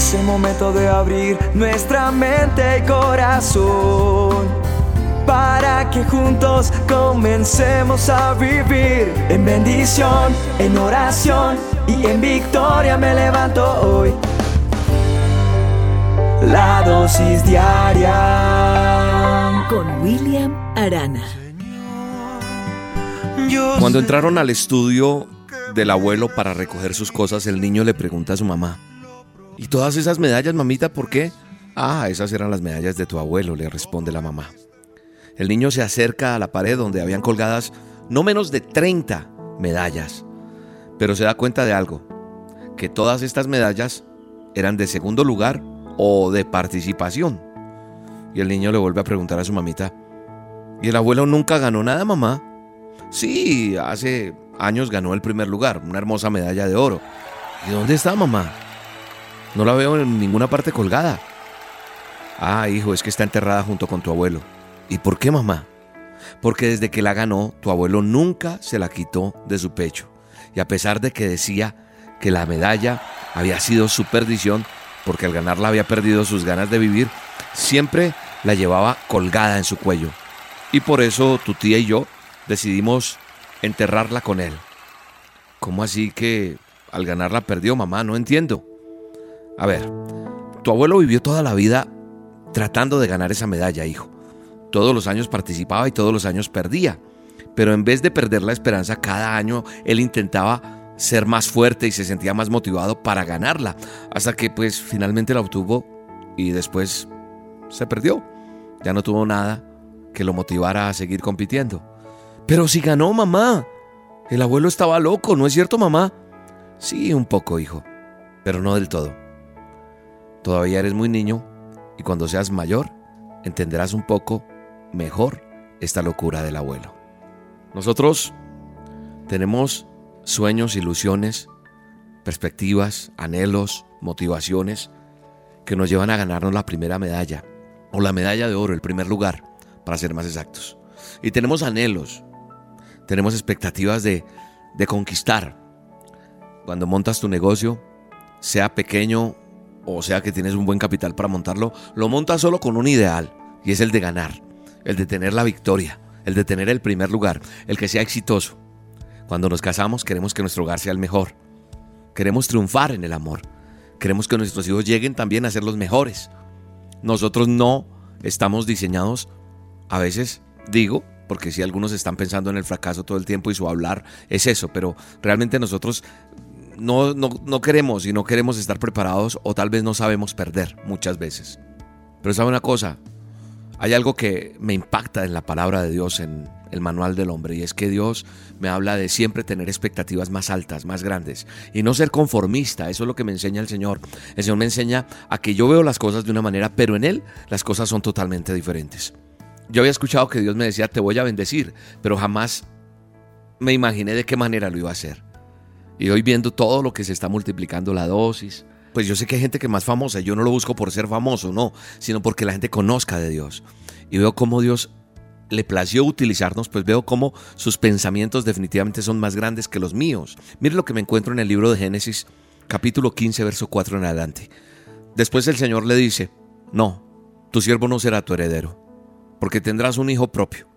Es el momento de abrir nuestra mente y corazón para que juntos comencemos a vivir en bendición, en oración y en victoria me levanto hoy. La dosis diaria con William Arana. Cuando entraron al estudio del abuelo para recoger sus cosas, el niño le pregunta a su mamá, ¿y todas esas medallas, mamita, por qué? Ah, esas eran las medallas de tu abuelo, le responde la mamá. El niño se acerca a la pared donde habían colgadas no menos de 30 medallas, pero se da cuenta de algo, que todas estas medallas eran de segundo lugar o de participación. Y el niño le vuelve a preguntar a su mamita, ¿y el abuelo nunca ganó nada, mamá? Sí, hace años ganó el primer lugar, una hermosa medalla de oro. ¿Y dónde está mamá? No la veo en ninguna parte colgada. Ah, hijo, es que está enterrada junto con tu abuelo. ¿Y por qué mamá? Porque desde que la ganó, tu abuelo nunca se la quitó de su pecho. Y a pesar de que decía que la medalla había sido su perdición, porque al ganarla había perdido sus ganas de vivir, siempre la llevaba colgada en su cuello. Y por eso tu tía y yo decidimos enterrarla con él. ¿Cómo así que al ganarla perdió mamá? No entiendo. A ver, tu abuelo vivió toda la vida tratando de ganar esa medalla, hijo. Todos los años participaba y todos los años perdía. Pero en vez de perder la esperanza, cada año él intentaba ser más fuerte y se sentía más motivado para ganarla. Hasta que pues finalmente la obtuvo y después se perdió. Ya no tuvo nada que lo motivara a seguir compitiendo. Pero si ganó mamá. El abuelo estaba loco, ¿no es cierto mamá? Sí, un poco, hijo, pero no del todo. Todavía eres muy niño y cuando seas mayor entenderás un poco mejor esta locura del abuelo. Nosotros tenemos sueños, ilusiones, perspectivas, anhelos, motivaciones que nos llevan a ganarnos la primera medalla o la medalla de oro, el primer lugar, para ser más exactos. Y tenemos anhelos, tenemos expectativas de, de conquistar. Cuando montas tu negocio, sea pequeño o sea que tienes un buen capital para montarlo, lo montas solo con un ideal y es el de ganar, el de tener la victoria, el de tener el primer lugar, el que sea exitoso. Cuando nos casamos queremos que nuestro hogar sea el mejor. Queremos triunfar en el amor. Queremos que nuestros hijos lleguen también a ser los mejores. Nosotros no estamos diseñados, a veces digo, porque si algunos están pensando en el fracaso todo el tiempo y su hablar es eso, pero realmente nosotros no, no, queremos y no queremos estar preparados o tal vez no sabemos perder muchas veces. Pero sabe una cosa, hay algo que me impacta en la palabra de Dios, en el manual del hombre, y es que Dios me habla de siempre tener expectativas más altas, más grandes, y no ser conformista, eso es lo que me enseña el Señor. El Señor me enseña a que yo veo las cosas de una manera, pero en Él las cosas son totalmente diferentes. Yo había escuchado que Dios me decía, te voy a bendecir, pero jamás me imaginé de qué manera lo iba a hacer. Y hoy viendo todo lo que se está multiplicando la dosis, pues yo sé que hay gente que es más famosa, yo no lo busco por ser famoso, no, sino porque la gente conozca de Dios. Y veo cómo Dios le plació utilizarnos, pues veo cómo sus pensamientos definitivamente son más grandes que los míos. Mire lo que me encuentro en el libro de Génesis, capítulo 15, verso 4 en adelante. Después el Señor le dice, no, tu siervo no será tu heredero porque tendrás un hijo propio.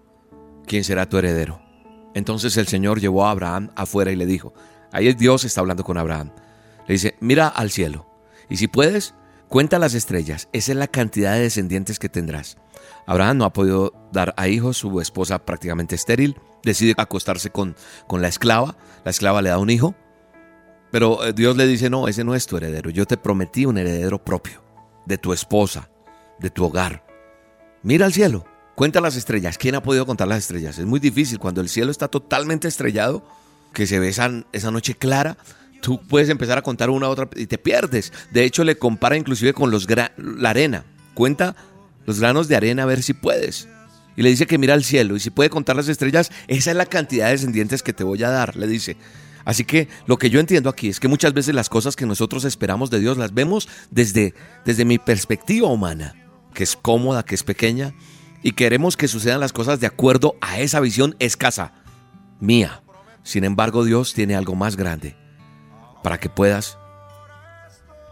¿Quién será tu heredero? Entonces el Señor llevó a Abraham afuera y le dijo, ahí es Dios está hablando con Abraham. Le dice, mira al cielo y si puedes, cuenta las estrellas, esa es la cantidad de descendientes que tendrás. Abraham no ha podido dar a hijos, su esposa prácticamente estéril, decide acostarse con, con la esclava, la esclava le da un hijo, pero eh, Dios le dice, no, ese no es tu heredero, yo te prometí un heredero propio, de tu esposa, de tu hogar. Mira al cielo, Cuenta las estrellas. ¿Quién ha podido contar las estrellas? Es muy difícil. Cuando el cielo está totalmente estrellado, que se ve esa, noche clara, tú puedes empezar a contar una a otra y te pierdes. De hecho, le compara inclusive con los la arena. Cuenta los granos de arena a ver si puedes. Y le dice que mira al cielo y si puede contar las estrellas, esa es la cantidad de descendientes que te voy a dar, le dice. Así que lo que yo entiendo aquí es que muchas veces las cosas que nosotros esperamos de Dios las vemos desde, desde mi perspectiva humana, que es cómoda, que es pequeña, y queremos que sucedan las cosas de acuerdo a esa visión escasa, mía. Sin embargo, Dios tiene algo más grande para que puedas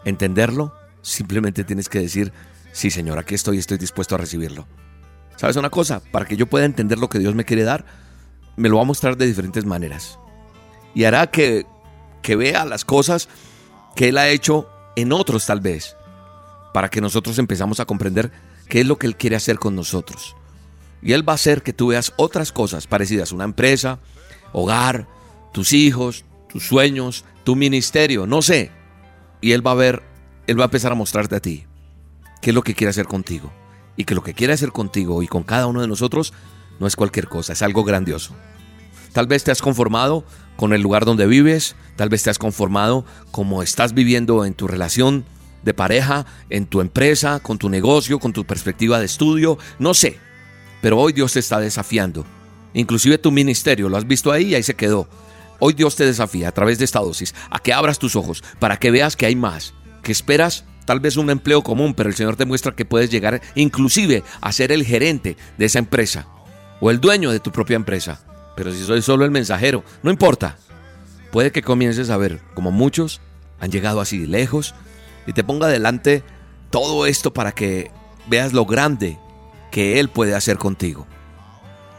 entenderlo Simplemente tienes que decir, sí Señor, aquí estoy, estoy dispuesto a recibirlo. ¿Sabes una cosa? Para que yo pueda entender lo que Dios me quiere dar, me lo va a mostrar de diferentes maneras. Y hará que, que vea las cosas que Él ha hecho en otros tal vez, para que nosotros empezamos a comprender qué es lo que Él quiere hacer con nosotros. Y Él va a hacer que tú veas otras cosas parecidas, una empresa, hogar, tus hijos, tus sueños, tu ministerio, no sé. Y Él va a ver, Él va a empezar a mostrarte a ti qué es lo que quiere hacer contigo. Y que lo que quiere hacer contigo y con cada uno de nosotros no es cualquier cosa, es algo grandioso. Tal vez te has conformado con el lugar donde vives, tal vez te has conformado como estás viviendo en tu relación de pareja, en tu empresa, con tu negocio, con tu perspectiva de estudio, no sé. Pero hoy Dios te está desafiando. Inclusive tu ministerio, lo has visto ahí y ahí se quedó. Hoy Dios te desafía a través de esta dosis a que abras tus ojos para que veas que hay más, que esperas tal vez un empleo común, pero el Señor te muestra que puedes llegar inclusive a ser el gerente de esa empresa o el dueño de tu propia empresa. Pero si soy solo el mensajero, no importa. Puede que comiences a ver como muchos han llegado así lejos y te ponga delante todo esto para que veas lo grande que Él puede hacer contigo.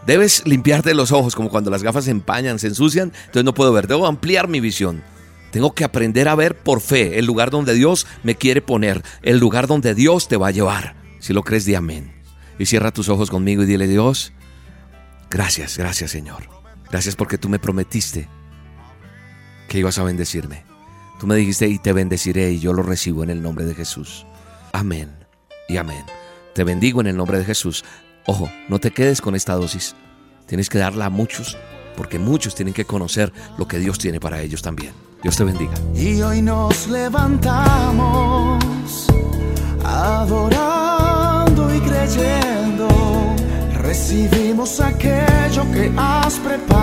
Debes limpiarte los ojos como cuando las gafas se empañan, se ensucian, entonces no puedo ver. Debo ampliar mi visión. Tengo que aprender a ver por fe el lugar donde Dios me quiere poner, el lugar donde Dios te va a llevar. Si lo crees, di amén. Y cierra tus ojos conmigo y dile, Dios, gracias, gracias Señor. Gracias porque tú me prometiste que ibas a bendecirme. Tú me dijiste y te bendeciré y yo lo recibo en el nombre de Jesús. Amén y amén. Te bendigo en el nombre de Jesús. Ojo, no te quedes con esta dosis. Tienes que darla a muchos, porque muchos tienen que conocer lo que Dios tiene para ellos también. Dios te bendiga. Y hoy nos levantamos adorando y creyendo. Recibimos aquello que has preparado